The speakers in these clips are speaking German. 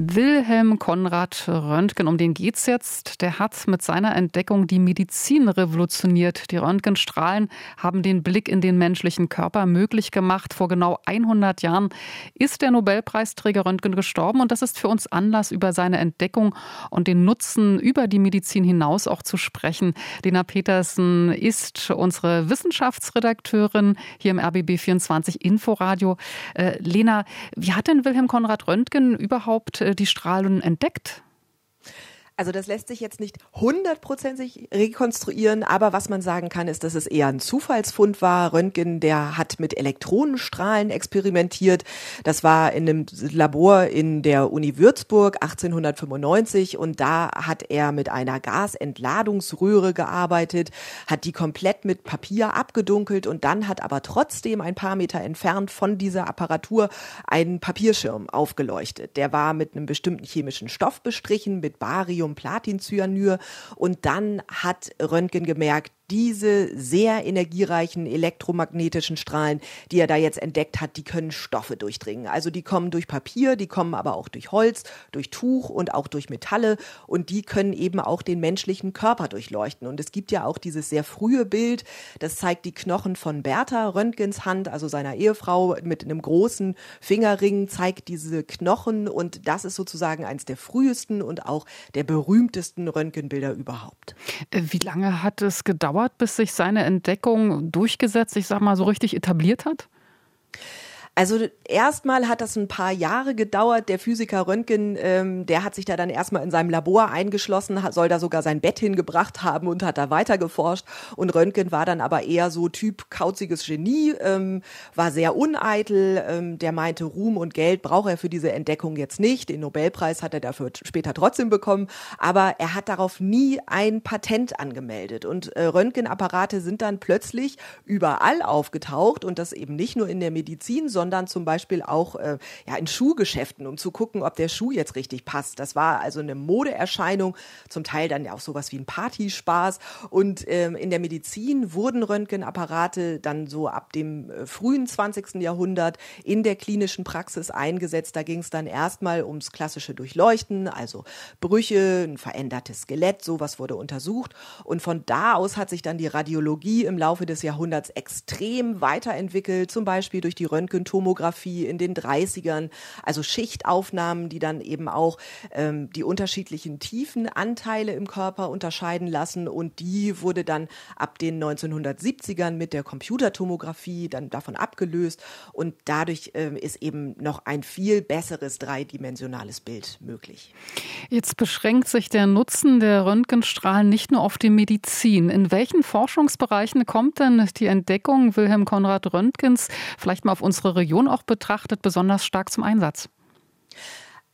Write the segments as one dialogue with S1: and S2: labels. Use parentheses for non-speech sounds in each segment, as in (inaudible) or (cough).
S1: Wilhelm Konrad Röntgen, um den geht's jetzt. Der hat mit seiner Entdeckung die Medizin revolutioniert. Die Röntgenstrahlen haben den Blick in den menschlichen Körper möglich gemacht. Vor genau 100 Jahren ist der Nobelpreisträger Röntgen gestorben und das ist für uns Anlass, über seine Entdeckung und den Nutzen über die Medizin hinaus auch zu sprechen. Lena Petersen ist unsere Wissenschaftsredakteurin hier im RBB 24 Inforadio. Äh, Lena, wie hat denn Wilhelm Konrad Röntgen überhaupt die Strahlen entdeckt?
S2: Also das lässt sich jetzt nicht hundertprozentig rekonstruieren, aber was man sagen kann, ist, dass es eher ein Zufallsfund war. Röntgen, der hat mit Elektronenstrahlen experimentiert. Das war in einem Labor in der Uni Würzburg 1895 und da hat er mit einer Gasentladungsröhre gearbeitet, hat die komplett mit Papier abgedunkelt und dann hat aber trotzdem ein paar Meter entfernt von dieser Apparatur einen Papierschirm aufgeleuchtet. Der war mit einem bestimmten chemischen Stoff bestrichen, mit Barium Platincyanyr und dann hat Röntgen gemerkt, diese sehr energiereichen elektromagnetischen Strahlen, die er da jetzt entdeckt hat, die können Stoffe durchdringen. Also die kommen durch Papier, die kommen aber auch durch Holz, durch Tuch und auch durch Metalle und die können eben auch den menschlichen Körper durchleuchten. Und es gibt ja auch dieses sehr frühe Bild, das zeigt die Knochen von Bertha Röntgens Hand, also seiner Ehefrau mit einem großen Fingerring, zeigt diese Knochen und das ist sozusagen eines der frühesten und auch der berühmtesten Röntgenbilder überhaupt.
S1: Wie lange hat es gedauert? Gedauert, bis sich seine Entdeckung durchgesetzt, ich sag mal, so richtig etabliert hat?
S2: Also erstmal hat das ein paar Jahre gedauert. Der Physiker Röntgen, ähm, der hat sich da dann erstmal in seinem Labor eingeschlossen, hat, soll da sogar sein Bett hingebracht haben und hat da weiter geforscht. Und Röntgen war dann aber eher so Typ kauziges Genie, ähm, war sehr uneitel. Ähm, der meinte, Ruhm und Geld braucht er für diese Entdeckung jetzt nicht. Den Nobelpreis hat er dafür später trotzdem bekommen. Aber er hat darauf nie ein Patent angemeldet. Und äh, Röntgenapparate sind dann plötzlich überall aufgetaucht und das eben nicht nur in der Medizin, sondern sondern zum Beispiel auch äh, ja, in Schuhgeschäften, um zu gucken, ob der Schuh jetzt richtig passt. Das war also eine Modeerscheinung, zum Teil dann ja auch sowas wie ein Partyspaß. Und ähm, in der Medizin wurden Röntgenapparate dann so ab dem äh, frühen 20. Jahrhundert in der klinischen Praxis eingesetzt. Da ging es dann erstmal ums klassische Durchleuchten, also Brüche, ein verändertes Skelett, sowas wurde untersucht. Und von da aus hat sich dann die Radiologie im Laufe des Jahrhunderts extrem weiterentwickelt, zum Beispiel durch die Röntgentomographie Tomographie in den 30ern, also Schichtaufnahmen, die dann eben auch ähm, die unterschiedlichen Tiefenanteile im Körper unterscheiden lassen und die wurde dann ab den 1970ern mit der Computertomographie dann davon abgelöst und dadurch ähm, ist eben noch ein viel besseres dreidimensionales Bild möglich.
S1: Jetzt beschränkt sich der Nutzen der Röntgenstrahlen nicht nur auf die Medizin. In welchen Forschungsbereichen kommt denn die Entdeckung Wilhelm Konrad Röntgens vielleicht mal auf unsere Region Region auch betrachtet besonders stark zum Einsatz?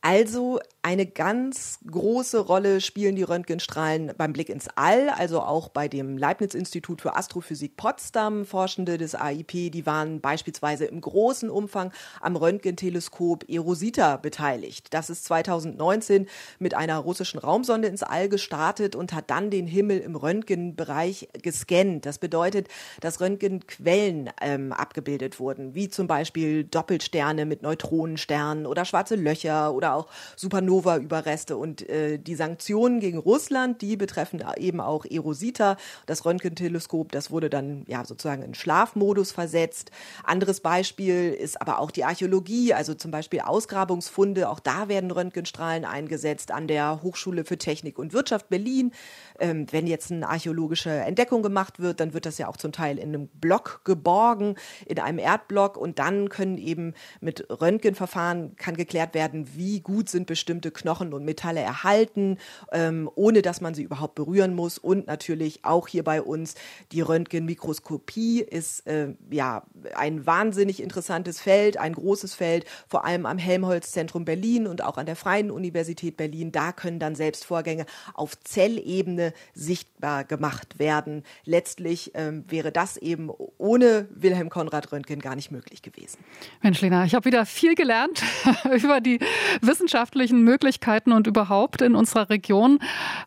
S2: Also eine ganz große Rolle spielen die Röntgenstrahlen beim Blick ins All, also auch bei dem Leibniz-Institut für Astrophysik Potsdam. Forschende des AIP, die waren beispielsweise im großen Umfang am Röntgenteleskop Erosita beteiligt. Das ist 2019 mit einer russischen Raumsonde ins All gestartet und hat dann den Himmel im Röntgenbereich gescannt. Das bedeutet, dass Röntgenquellen ähm, abgebildet wurden, wie zum Beispiel Doppelsterne mit Neutronensternen oder schwarze Löcher oder auch Supernova-Überreste. Und äh, die Sanktionen gegen Russland, die betreffen eben auch Erosita. Das Röntgenteleskop, das wurde dann ja sozusagen in Schlafmodus versetzt. Anderes Beispiel ist aber auch die Archäologie, also zum Beispiel Ausgrabungsfunde. Auch da werden Röntgenstrahlen eingesetzt an der Hochschule für Technik und Wirtschaft Berlin. Ähm, wenn jetzt eine archäologische Entdeckung gemacht wird, dann wird das ja auch zum Teil in einem Block geborgen, in einem Erdblock. Und dann können eben mit Röntgenverfahren kann geklärt werden, wie gut sind bestimmte Knochen und Metalle erhalten, ähm, ohne dass man sie überhaupt berühren muss. Und natürlich auch hier bei uns die Röntgenmikroskopie ist äh, ja ein wahnsinnig interessantes Feld, ein großes Feld, vor allem am Helmholtz-Zentrum Berlin und auch an der Freien Universität Berlin. Da können dann selbst Vorgänge auf Zellebene sichtbar gemacht werden. Letztlich ähm, wäre das eben ohne Wilhelm Konrad Röntgen gar nicht möglich gewesen.
S1: Mensch, Lena, ich habe wieder viel gelernt (laughs) über die wissenschaftlichen Möglichkeiten und überhaupt in unserer Region.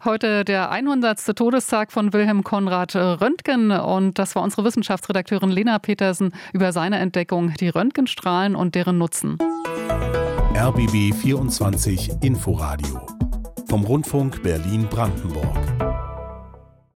S1: Heute der 100. Todestag von Wilhelm Konrad Röntgen und das war unsere Wissenschaftsredakteurin Lena Petersen über seine Entdeckung, die Röntgenstrahlen und deren Nutzen.
S3: RBB 24 Inforadio vom Rundfunk Berlin-Brandenburg.